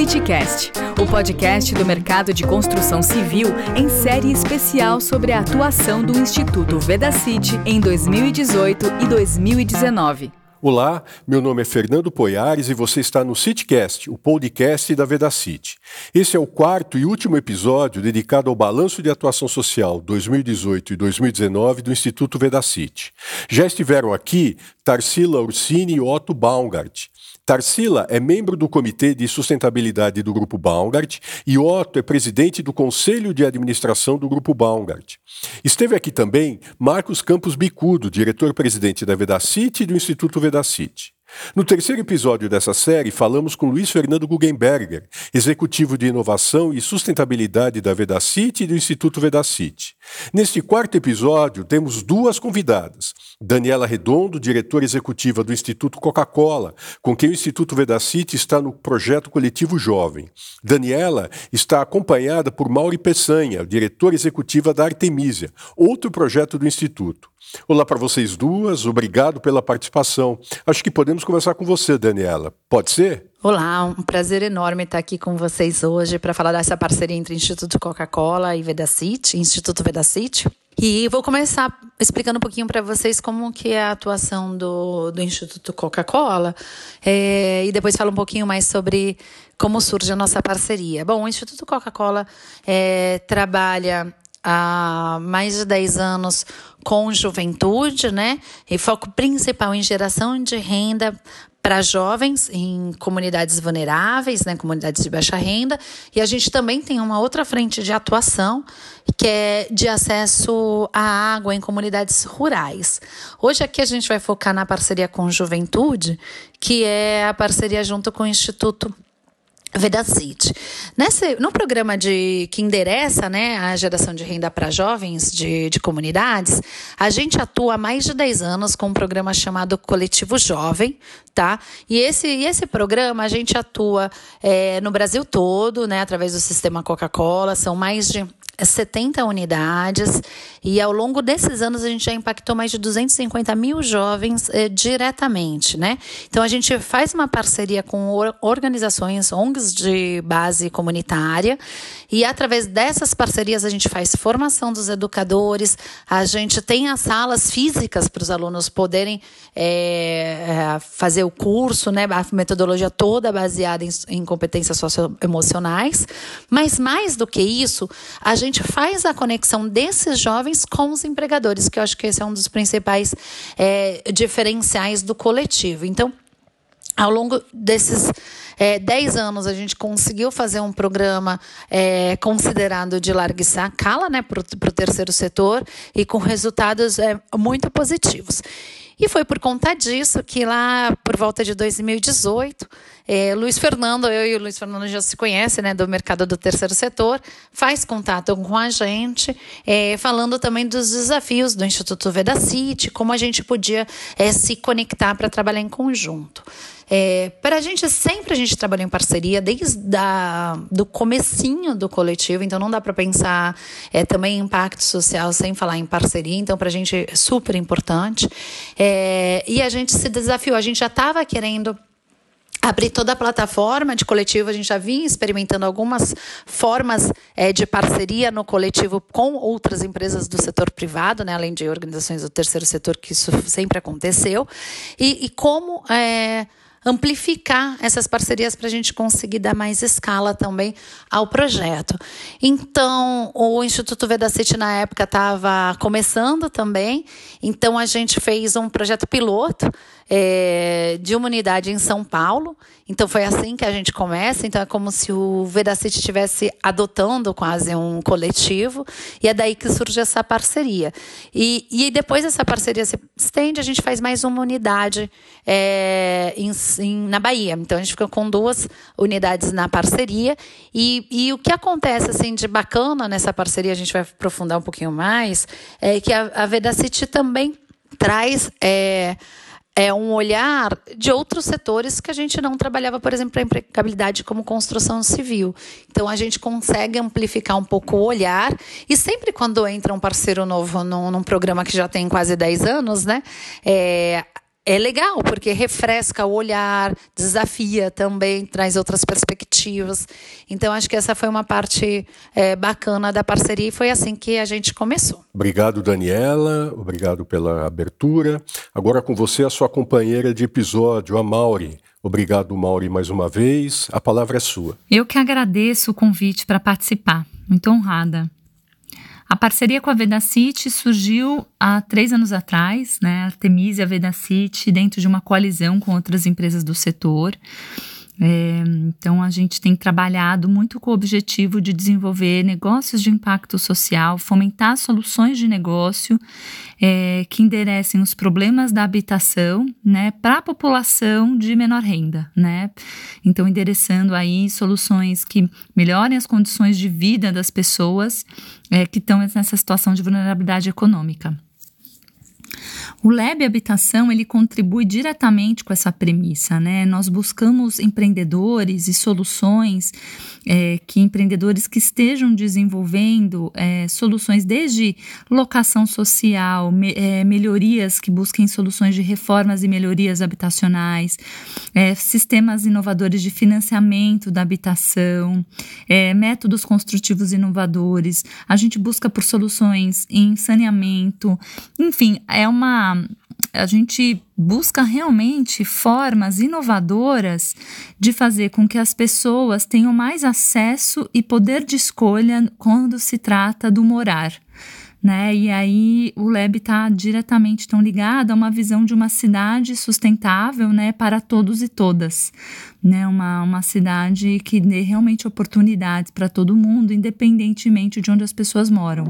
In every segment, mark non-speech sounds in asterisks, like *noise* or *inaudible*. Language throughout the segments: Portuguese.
CityCast, o podcast do mercado de construção civil em série especial sobre a atuação do Instituto Vedacity em 2018 e 2019. Olá, meu nome é Fernando Poiares e você está no CityCast, o podcast da Vedacity. Esse é o quarto e último episódio dedicado ao balanço de atuação social 2018 e 2019 do Instituto Vedacity. Já estiveram aqui Tarsila Ursini e Otto Baumgart. Tarsila é membro do Comitê de Sustentabilidade do Grupo Baumgart e Otto é presidente do Conselho de Administração do Grupo Baumgart. Esteve aqui também Marcos Campos Bicudo, diretor-presidente da Vedacity e do Instituto Vedacity. No terceiro episódio dessa série, falamos com Luiz Fernando Guggenberger, executivo de inovação e sustentabilidade da Vedacity e do Instituto Vedacity. Neste quarto episódio, temos duas convidadas. Daniela Redondo, diretora executiva do Instituto Coca-Cola, com quem o Instituto Vedacity está no projeto coletivo Jovem. Daniela está acompanhada por Mauri Peçanha, diretora executiva da Artemisia, outro projeto do Instituto. Olá para vocês duas, obrigado pela participação. Acho que podemos conversar com você, Daniela. Pode ser? Olá, um prazer enorme estar aqui com vocês hoje para falar dessa parceria entre Instituto Coca-Cola e Vedacity, Instituto Vedacity. E vou começar explicando um pouquinho para vocês como que é a atuação do, do Instituto Coca-Cola é, e depois falo um pouquinho mais sobre como surge a nossa parceria. Bom, o Instituto Coca-Cola é, trabalha há mais de 10 anos com juventude, né? E foco principal em geração de renda para jovens em comunidades vulneráveis, né, comunidades de baixa renda, e a gente também tem uma outra frente de atuação que é de acesso à água em comunidades rurais. Hoje aqui a gente vai focar na parceria com Juventude, que é a parceria junto com o Instituto Vedacity. Nesse, no programa de que endereça né, a geração de renda para jovens de, de comunidades, a gente atua há mais de 10 anos com um programa chamado Coletivo Jovem, tá? E esse, e esse programa a gente atua é, no Brasil todo, né, através do sistema Coca-Cola, são mais de 70 unidades e ao longo desses anos a gente já impactou mais de 250 mil jovens eh, diretamente, né? Então a gente faz uma parceria com organizações, ONGs de base comunitária e através dessas parcerias a gente faz formação dos educadores, a gente tem as salas físicas para os alunos poderem é, fazer o curso, né? A metodologia toda baseada em, em competências socioemocionais, mas mais do que isso, a gente gente faz a conexão desses jovens com os empregadores, que eu acho que esse é um dos principais é, diferenciais do coletivo. Então, ao longo desses é, 10 anos, a gente conseguiu fazer um programa é, considerado de larga escala né, para o terceiro setor e com resultados é, muito positivos. E foi por conta disso que lá por volta de 2018, é, Luiz Fernando, eu e o Luiz Fernando já se conhecem, né, do mercado do terceiro setor, faz contato com a gente, é, falando também dos desafios do Instituto Vedacity, como a gente podia é, se conectar para trabalhar em conjunto. É, para a gente, sempre a gente trabalhou em parceria, desde a, do comecinho do coletivo, então não dá para pensar é, também impacto social sem falar em parceria, então para a gente é super importante. É, e a gente se desafiou, a gente já estava querendo abrir toda a plataforma de coletivo. A gente já vinha experimentando algumas formas é, de parceria no coletivo com outras empresas do setor privado, né, além de organizações do terceiro setor, que isso sempre aconteceu. E, e como é, amplificar essas parcerias para a gente conseguir dar mais escala também ao projeto. Então, o Instituto Vedacity na época estava começando também, então a gente fez um projeto piloto é, de uma unidade em São Paulo. Então foi assim que a gente começa. Então é como se o Vedacity estivesse adotando quase um coletivo e é daí que surge essa parceria. E, e depois essa parceria se estende, a gente faz mais uma unidade é, em, em, na Bahia. Então a gente fica com duas unidades na parceria e, e o que acontece assim de bacana nessa parceria, a gente vai aprofundar um pouquinho mais, é que a, a Vedacity também traz é, é um olhar de outros setores que a gente não trabalhava, por exemplo, a empregabilidade como construção civil. Então a gente consegue amplificar um pouco o olhar e sempre quando entra um parceiro novo num, num programa que já tem quase 10 anos, né? É, é legal, porque refresca o olhar, desafia também, traz outras perspectivas. Então, acho que essa foi uma parte é, bacana da parceria e foi assim que a gente começou. Obrigado, Daniela. Obrigado pela abertura. Agora com você, a sua companheira de episódio, a Mauri. Obrigado, Mauri, mais uma vez. A palavra é sua. Eu que agradeço o convite para participar. Muito honrada. A parceria com a Vedacity surgiu há três anos atrás, né? A Artemisia Vedacity, dentro de uma coalizão com outras empresas do setor. É, então, a gente tem trabalhado muito com o objetivo de desenvolver negócios de impacto social, fomentar soluções de negócio é, que enderecem os problemas da habitação né, para a população de menor renda. Né? Então, endereçando aí soluções que melhorem as condições de vida das pessoas é, que estão nessa situação de vulnerabilidade econômica. O Lab Habitação ele contribui diretamente com essa premissa, né? Nós buscamos empreendedores e soluções é, que empreendedores que estejam desenvolvendo é, soluções desde locação social, me, é, melhorias que busquem soluções de reformas e melhorias habitacionais, é, sistemas inovadores de financiamento da habitação, é, métodos construtivos inovadores. A gente busca por soluções em saneamento, enfim, é uma a gente busca realmente formas inovadoras de fazer com que as pessoas tenham mais acesso e poder de escolha quando se trata do morar. Né? E aí o Leb está diretamente tão ligado a uma visão de uma cidade sustentável né, para todos e todas. Né? Uma, uma cidade que dê realmente oportunidades para todo mundo, independentemente de onde as pessoas moram.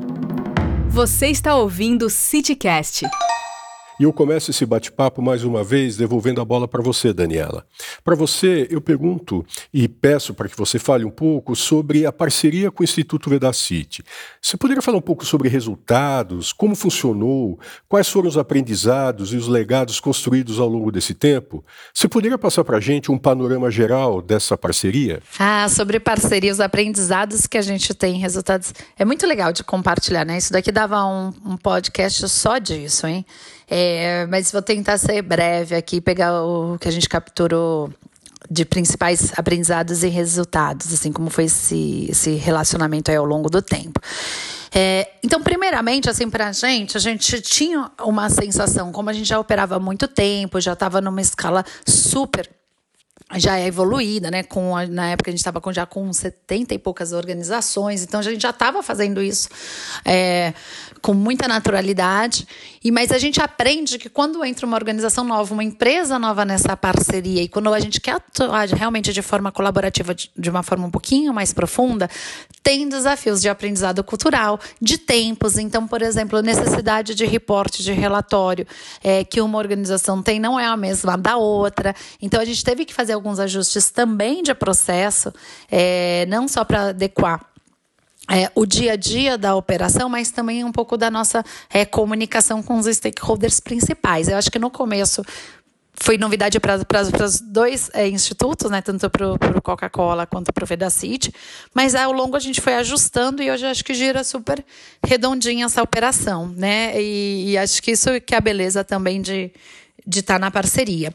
Você está ouvindo o CityCast. E eu começo esse bate-papo mais uma vez devolvendo a bola para você, Daniela. Para você, eu pergunto e peço para que você fale um pouco sobre a parceria com o Instituto Vedacity. Você poderia falar um pouco sobre resultados, como funcionou, quais foram os aprendizados e os legados construídos ao longo desse tempo? Você poderia passar para a gente um panorama geral dessa parceria? Ah, sobre parceria, os aprendizados que a gente tem, resultados. É muito legal de compartilhar, né? Isso daqui dava um, um podcast só disso, hein? É, mas vou tentar ser breve aqui, pegar o que a gente capturou de principais aprendizados e resultados, assim como foi esse, esse relacionamento ao longo do tempo. É, então, primeiramente, assim, pra gente, a gente tinha uma sensação, como a gente já operava há muito tempo, já estava numa escala super já é evoluída, né? Com a, na época a gente estava com, já com 70 e poucas organizações, então a gente já estava fazendo isso é, com muita naturalidade. E mas a gente aprende que quando entra uma organização nova, uma empresa nova nessa parceria, e quando a gente quer atuar realmente de forma colaborativa, de, de uma forma um pouquinho mais profunda, tem desafios de aprendizado cultural, de tempos. Então, por exemplo, necessidade de reporte, de relatório é, que uma organização tem não é a mesma da outra. Então, a gente teve que fazer alguns ajustes também de processo, é, não só para adequar é, o dia a dia da operação, mas também um pouco da nossa é, comunicação com os stakeholders principais. Eu acho que no começo foi novidade para os dois é, institutos, né, tanto para o Coca-Cola quanto para o Vedacity, mas ao longo a gente foi ajustando e hoje acho que gira super redondinha essa operação, né, e, e acho que isso que é a beleza também de, de estar tá na parceria.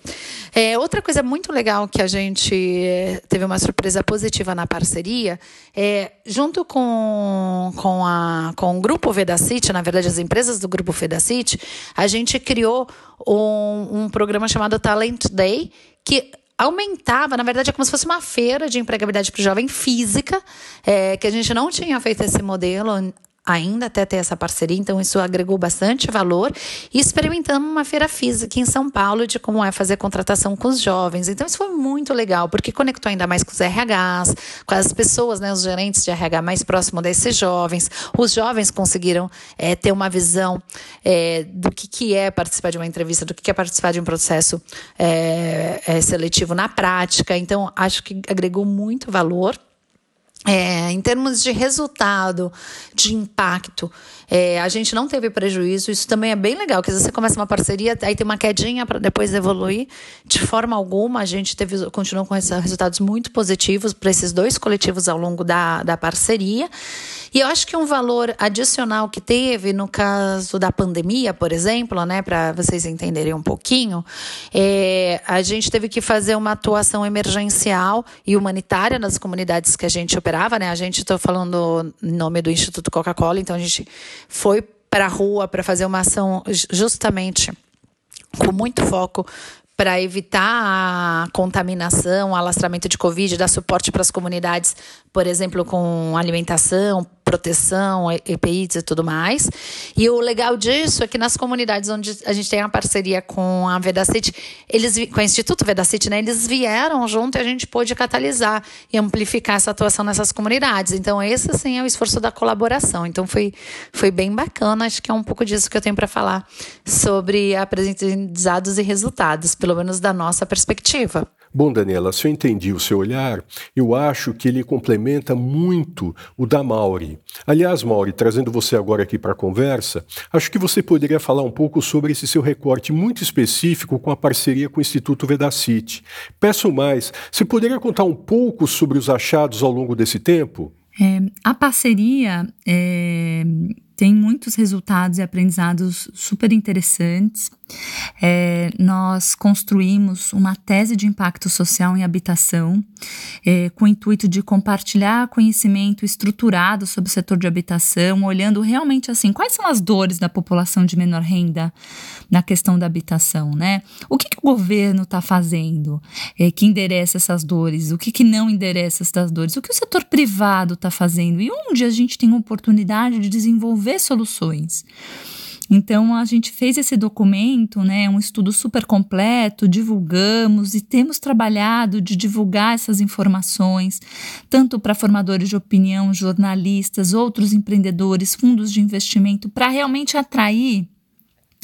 É, outra coisa muito legal que a gente é, teve uma surpresa positiva na parceria é junto com, com, a, com o grupo Vedacity, na verdade as empresas do grupo Vedacity, a gente criou um, um programa chamado Talent Day que aumentava, na verdade é como se fosse uma feira de empregabilidade para o jovem física, é, que a gente não tinha feito esse modelo ainda até ter essa parceria, então isso agregou bastante valor. E experimentamos uma feira física em São Paulo de como é fazer contratação com os jovens. Então isso foi muito legal, porque conectou ainda mais com os RHs, com as pessoas, né, os gerentes de RH mais próximo desses jovens. Os jovens conseguiram é, ter uma visão é, do que, que é participar de uma entrevista, do que, que é participar de um processo é, seletivo na prática. Então acho que agregou muito valor. É, em termos de resultado, de impacto, é, a gente não teve prejuízo. Isso também é bem legal, porque você começa uma parceria, aí tem uma quedinha para depois evoluir. De forma alguma, a gente teve, continuou com resultados muito positivos para esses dois coletivos ao longo da, da parceria. E eu acho que um valor adicional que teve no caso da pandemia, por exemplo, né, para vocês entenderem um pouquinho, é, a gente teve que fazer uma atuação emergencial e humanitária nas comunidades que a gente operava, né? A gente estou falando em nome do Instituto Coca-Cola, então a gente foi para a rua para fazer uma ação justamente com muito foco para evitar a contaminação, alastramento de Covid, dar suporte para as comunidades, por exemplo, com alimentação, proteção, EPIs e tudo mais. E o legal disso é que nas comunidades onde a gente tem uma parceria com a Vedacity, eles com o Instituto Vedacity, né, eles vieram junto e a gente pôde catalisar e amplificar essa atuação nessas comunidades. Então esse sim é o esforço da colaboração. Então foi foi bem bacana, acho que é um pouco disso que eu tenho para falar sobre aprendizados e resultados, pelo menos da nossa perspectiva. Bom, Daniela, se eu entendi o seu olhar, eu acho que ele complementa muito o da Mauri. Aliás, Mauri, trazendo você agora aqui para a conversa, acho que você poderia falar um pouco sobre esse seu recorte muito específico com a parceria com o Instituto Vedacity. Peço mais, você poderia contar um pouco sobre os achados ao longo desse tempo? É, a parceria é, tem muitos resultados e aprendizados super interessantes. É, nós construímos uma tese de impacto social em habitação, é, com o intuito de compartilhar conhecimento estruturado sobre o setor de habitação, olhando realmente assim quais são as dores da população de menor renda na questão da habitação, né? O que, que o governo está fazendo é, que endereça essas dores? O que, que não endereça essas dores? O que o setor privado está fazendo? E onde a gente tem oportunidade de desenvolver soluções? Então a gente fez esse documento, né, um estudo super completo, divulgamos e temos trabalhado de divulgar essas informações tanto para formadores de opinião, jornalistas, outros empreendedores, fundos de investimento, para realmente atrair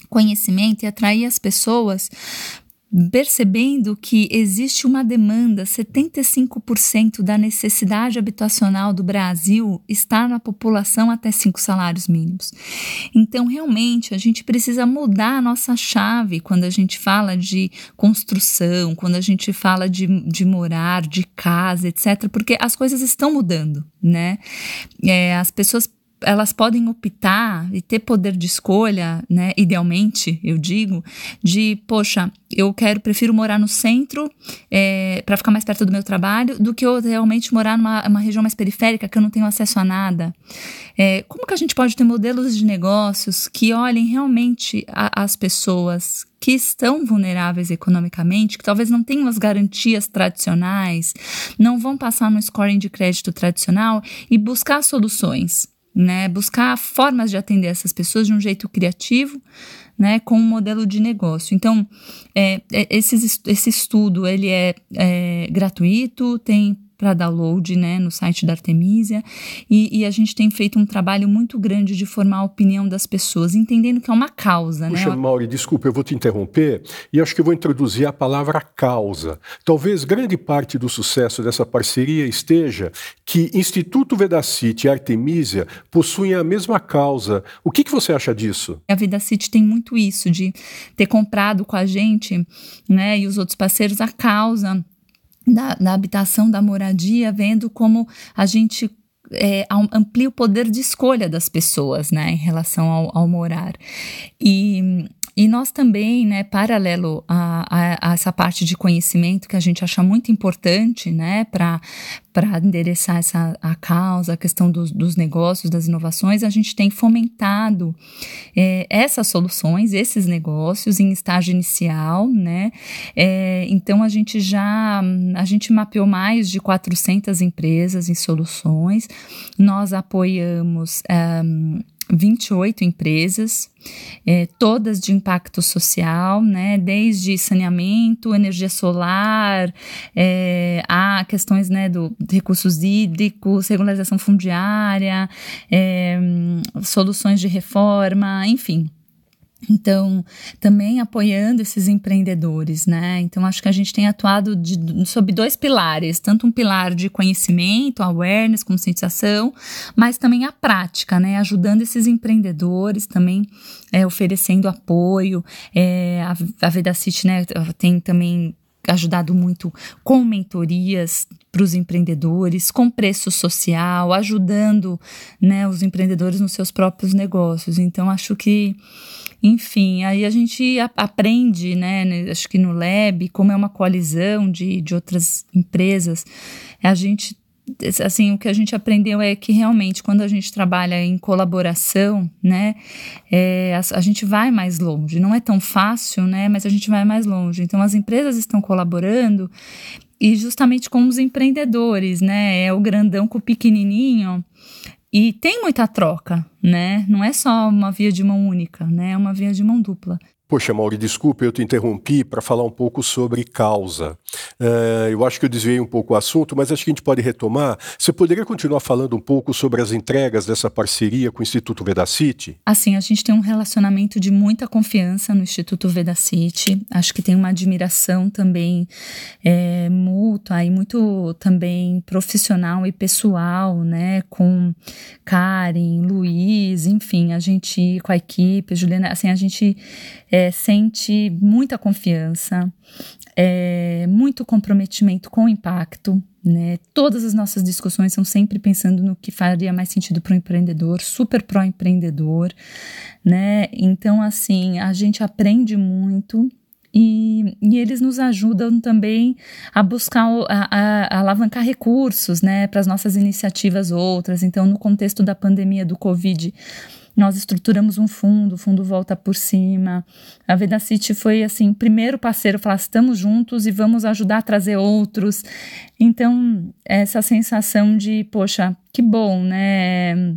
conhecimento e atrair as pessoas percebendo que existe uma demanda, 75% da necessidade habitacional do Brasil está na população até cinco salários mínimos. Então, realmente, a gente precisa mudar a nossa chave quando a gente fala de construção, quando a gente fala de, de morar, de casa, etc., porque as coisas estão mudando, né? É, as pessoas elas podem optar e ter poder de escolha, né, idealmente, eu digo, de, poxa, eu quero, prefiro morar no centro é, para ficar mais perto do meu trabalho, do que eu realmente morar numa uma região mais periférica que eu não tenho acesso a nada. É, como que a gente pode ter modelos de negócios que olhem realmente a, as pessoas que estão vulneráveis economicamente, que talvez não tenham as garantias tradicionais, não vão passar no scoring de crédito tradicional e buscar soluções né? Buscar formas de atender essas pessoas de um jeito criativo, né? Com um modelo de negócio. Então, é, é esse, esse estudo ele é, é gratuito, tem para download né, no site da Artemisia. E, e, a gente tem feito um trabalho muito grande de formar a opinião das pessoas, entendendo que é uma causa. Puxa, né? Mauri, desculpa, eu vou te interromper e acho que vou introduzir a palavra causa. Talvez grande parte do sucesso dessa parceria esteja que Instituto Vedacity e Artemisia possuem a mesma causa. O que, que você acha disso? A Vedacity tem muito isso, de ter comprado com a gente né, e os outros parceiros a causa da habitação, da moradia, vendo como a gente é, amplia o poder de escolha das pessoas, né, em relação ao, ao morar. E, e nós também, né, paralelo a, a, a, essa parte de conhecimento que a gente acha muito importante, né, para para endereçar essa a causa, a questão dos, dos negócios, das inovações, a gente tem fomentado é, essas soluções, esses negócios em estágio inicial, né? É, então a gente já a gente mapeou mais de 400 empresas em soluções, nós apoiamos um, 28 empresas, é, todas de impacto social, né, desde saneamento, energia solar, é, a questões né, do, de recursos hídricos, regularização fundiária, é, soluções de reforma, enfim. Então, também apoiando esses empreendedores, né? Então, acho que a gente tem atuado de, sob dois pilares, tanto um pilar de conhecimento, awareness, conscientização, mas também a prática, né? Ajudando esses empreendedores também, é, oferecendo apoio. É, a, a Vedacity, né, tem também ajudado muito com mentorias para os empreendedores, com preço social, ajudando né, os empreendedores nos seus próprios negócios. Então, acho que, enfim, aí a gente aprende, né, acho que no Lab, como é uma coalizão de, de outras empresas, a gente assim, o que a gente aprendeu é que realmente quando a gente trabalha em colaboração, né, é, a, a, gente vai mais longe. Não é tão fácil, né, mas a gente vai mais longe. Então as empresas estão colaborando e justamente com os empreendedores, né, é o grandão com o pequenininho. E tem muita troca, né? Não é só uma via de mão única, né? É uma via de mão dupla. Poxa, Mauri, desculpe, eu te interrompi para falar um pouco sobre causa. Uh, eu acho que eu desviei um pouco o assunto, mas acho que a gente pode retomar. Você poderia continuar falando um pouco sobre as entregas dessa parceria com o Instituto Vedacity? Assim, a gente tem um relacionamento de muita confiança no Instituto Vedacity. Acho que tem uma admiração também é, mútua e muito também profissional e pessoal, né? Com Karen, Luiz, enfim, a gente com a equipe, Juliana, assim, a gente é, sente muita confiança, é, muito comprometimento com o impacto. Né? Todas as nossas discussões são sempre pensando no que faria mais sentido para o empreendedor, super pró-empreendedor. Né? Então, assim, a gente aprende muito e, e, eles nos ajudam também a buscar, a, a, a alavancar recursos né, para as nossas iniciativas outras. Então, no contexto da pandemia do Covid, nós estruturamos um fundo, o fundo volta por cima. A Vedacity foi assim, o primeiro parceiro falar, estamos juntos e vamos ajudar a trazer outros. Então, essa sensação de, poxa, que bom, né?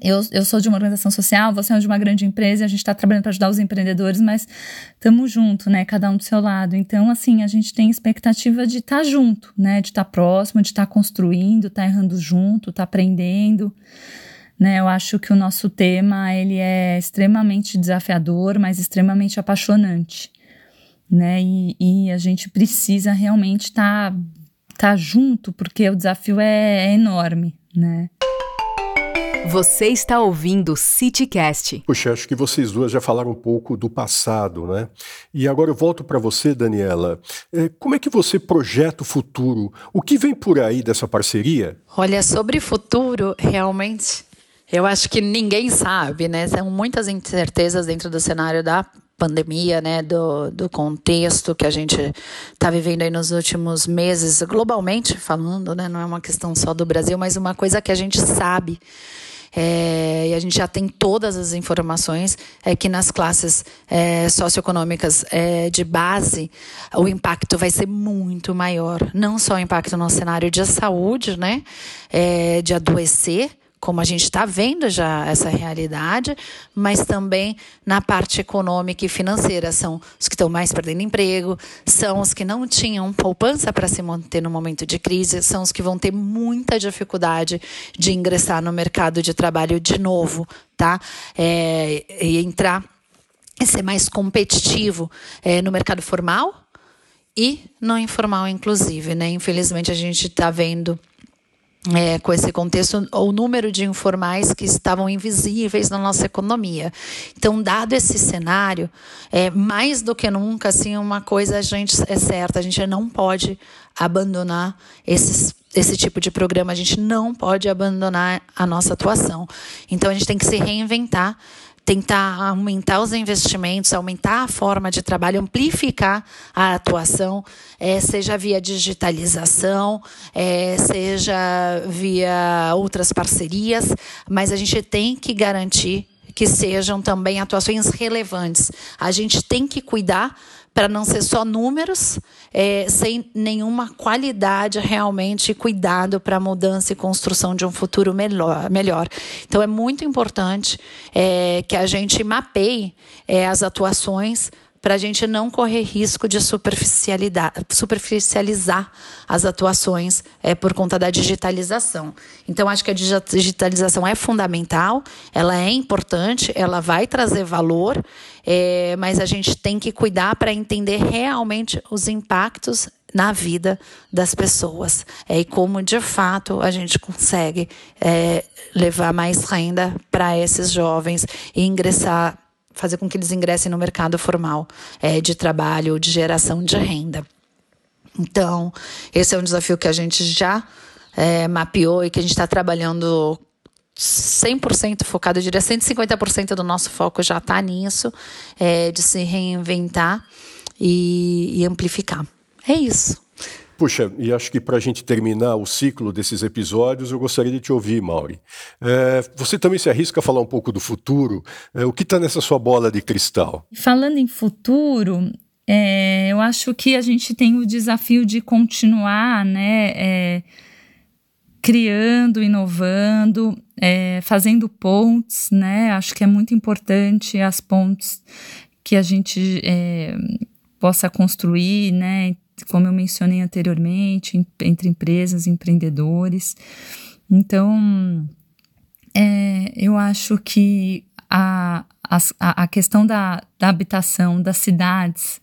Eu, eu sou de uma organização social, você é de uma grande empresa, a gente está trabalhando para ajudar os empreendedores, mas estamos juntos, né? Cada um do seu lado. Então, assim, a gente tem expectativa de estar tá junto, né? De estar tá próximo, de estar tá construindo, estar tá errando junto, estar tá aprendendo. Né, eu acho que o nosso tema ele é extremamente desafiador, mas extremamente apaixonante, né? E, e a gente precisa realmente estar tá, tá junto porque o desafio é, é enorme, né? Você está ouvindo o CityCast. Puxa, acho que vocês duas já falaram um pouco do passado, né? E agora eu volto para você, Daniela. É, como é que você projeta o futuro? O que vem por aí dessa parceria? Olha, sobre futuro, realmente eu acho que ninguém sabe, né? São muitas incertezas dentro do cenário da pandemia, né, do, do contexto que a gente está vivendo aí nos últimos meses, globalmente falando, né, não é uma questão só do Brasil, mas uma coisa que a gente sabe é, e a gente já tem todas as informações, é que nas classes é, socioeconômicas é, de base, o impacto vai ser muito maior. Não só o impacto no cenário de saúde, né, é, de adoecer, como a gente está vendo já essa realidade, mas também na parte econômica e financeira. São os que estão mais perdendo emprego, são os que não tinham poupança para se manter no momento de crise, são os que vão ter muita dificuldade de ingressar no mercado de trabalho de novo, tá? É, e entrar e ser mais competitivo é, no mercado formal e no informal, inclusive, né? Infelizmente a gente está vendo é, com esse contexto, o número de informais que estavam invisíveis na nossa economia. Então, dado esse cenário, é, mais do que nunca, assim, uma coisa a gente é certa, a gente não pode abandonar esses esse tipo de programa, a gente não pode abandonar a nossa atuação. Então a gente tem que se reinventar tentar aumentar os investimentos, aumentar a forma de trabalho, amplificar a atuação, é, seja via digitalização, é, seja via outras parcerias, mas a gente tem que garantir que sejam também atuações relevantes. A gente tem que cuidar para não ser só números, é, sem nenhuma qualidade realmente e cuidado para a mudança e construção de um futuro melhor. melhor. Então, é muito importante é, que a gente mapeie é, as atuações para a gente não correr risco de superficializar as atuações é, por conta da digitalização. Então, acho que a digitalização é fundamental, ela é importante, ela vai trazer valor, é, mas a gente tem que cuidar para entender realmente os impactos na vida das pessoas é, e como de fato a gente consegue é, levar mais renda para esses jovens e ingressar fazer com que eles ingressem no mercado formal é, de trabalho, de geração de renda. Então, esse é um desafio que a gente já é, mapeou e que a gente está trabalhando 100% focado, eu diria 150% do nosso foco já está nisso, é, de se reinventar e, e amplificar. É isso. Puxa, e acho que para a gente terminar o ciclo desses episódios, eu gostaria de te ouvir, Mauri. É, você também se arrisca a falar um pouco do futuro? É, o que está nessa sua bola de cristal? Falando em futuro, é, eu acho que a gente tem o desafio de continuar, né? É, criando, inovando, é, fazendo pontes, né? Acho que é muito importante as pontes que a gente é, possa construir, né? Como eu mencionei anteriormente, entre empresas empreendedores. Então, é, eu acho que a, a, a questão da, da habitação, das cidades,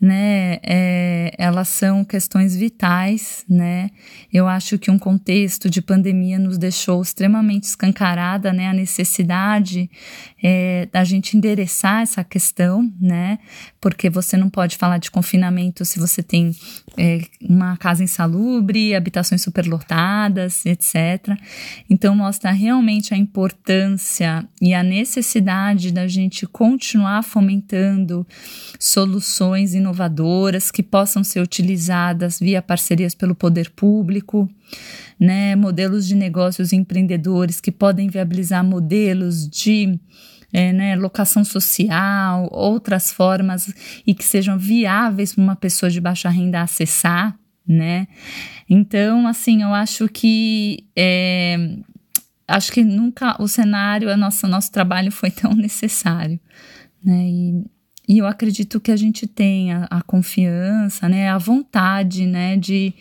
né, é, elas são questões vitais, né? Eu acho que um contexto de pandemia nos deixou extremamente escancarada, né, a necessidade é, da gente endereçar essa questão, né? Porque você não pode falar de confinamento se você tem é, uma casa insalubre, habitações superlotadas, etc. Então mostra realmente a importância e a necessidade da gente continuar fomentando soluções inovadoras que possam ser utilizadas via parcerias pelo poder público, né, modelos de negócios empreendedores que podem viabilizar modelos de é, né, locação social, outras formas e que sejam viáveis para uma pessoa de baixa renda acessar, né? Então, assim, eu acho que é, acho que nunca o cenário, a nossa, nosso trabalho foi *laughs* tão necessário, né? E, e eu acredito que a gente tenha a confiança, né, a vontade, né, de,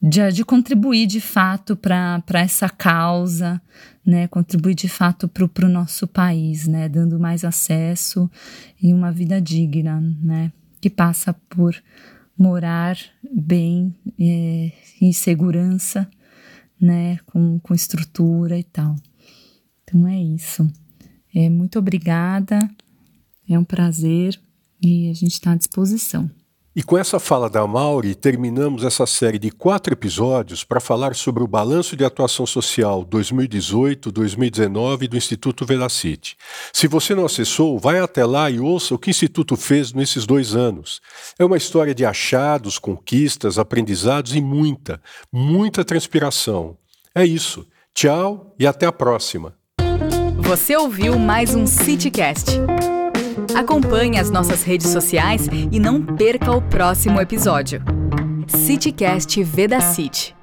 de, de contribuir de fato para essa causa, né, contribuir de fato para o nosso país, né, dando mais acesso e uma vida digna, né, que passa por morar bem, é, em segurança, né, com, com estrutura e tal. Então é isso. É, muito obrigada. É um prazer e a gente está à disposição. E com essa fala da Mauri, terminamos essa série de quatro episódios para falar sobre o Balanço de Atuação Social 2018-2019 do Instituto Velacity. Se você não acessou, vai até lá e ouça o que o Instituto fez nesses dois anos. É uma história de achados, conquistas, aprendizados e muita, muita transpiração. É isso. Tchau e até a próxima. Você ouviu mais um CityCast. Acompanhe as nossas redes sociais e não perca o próximo episódio. CityCast Veda City.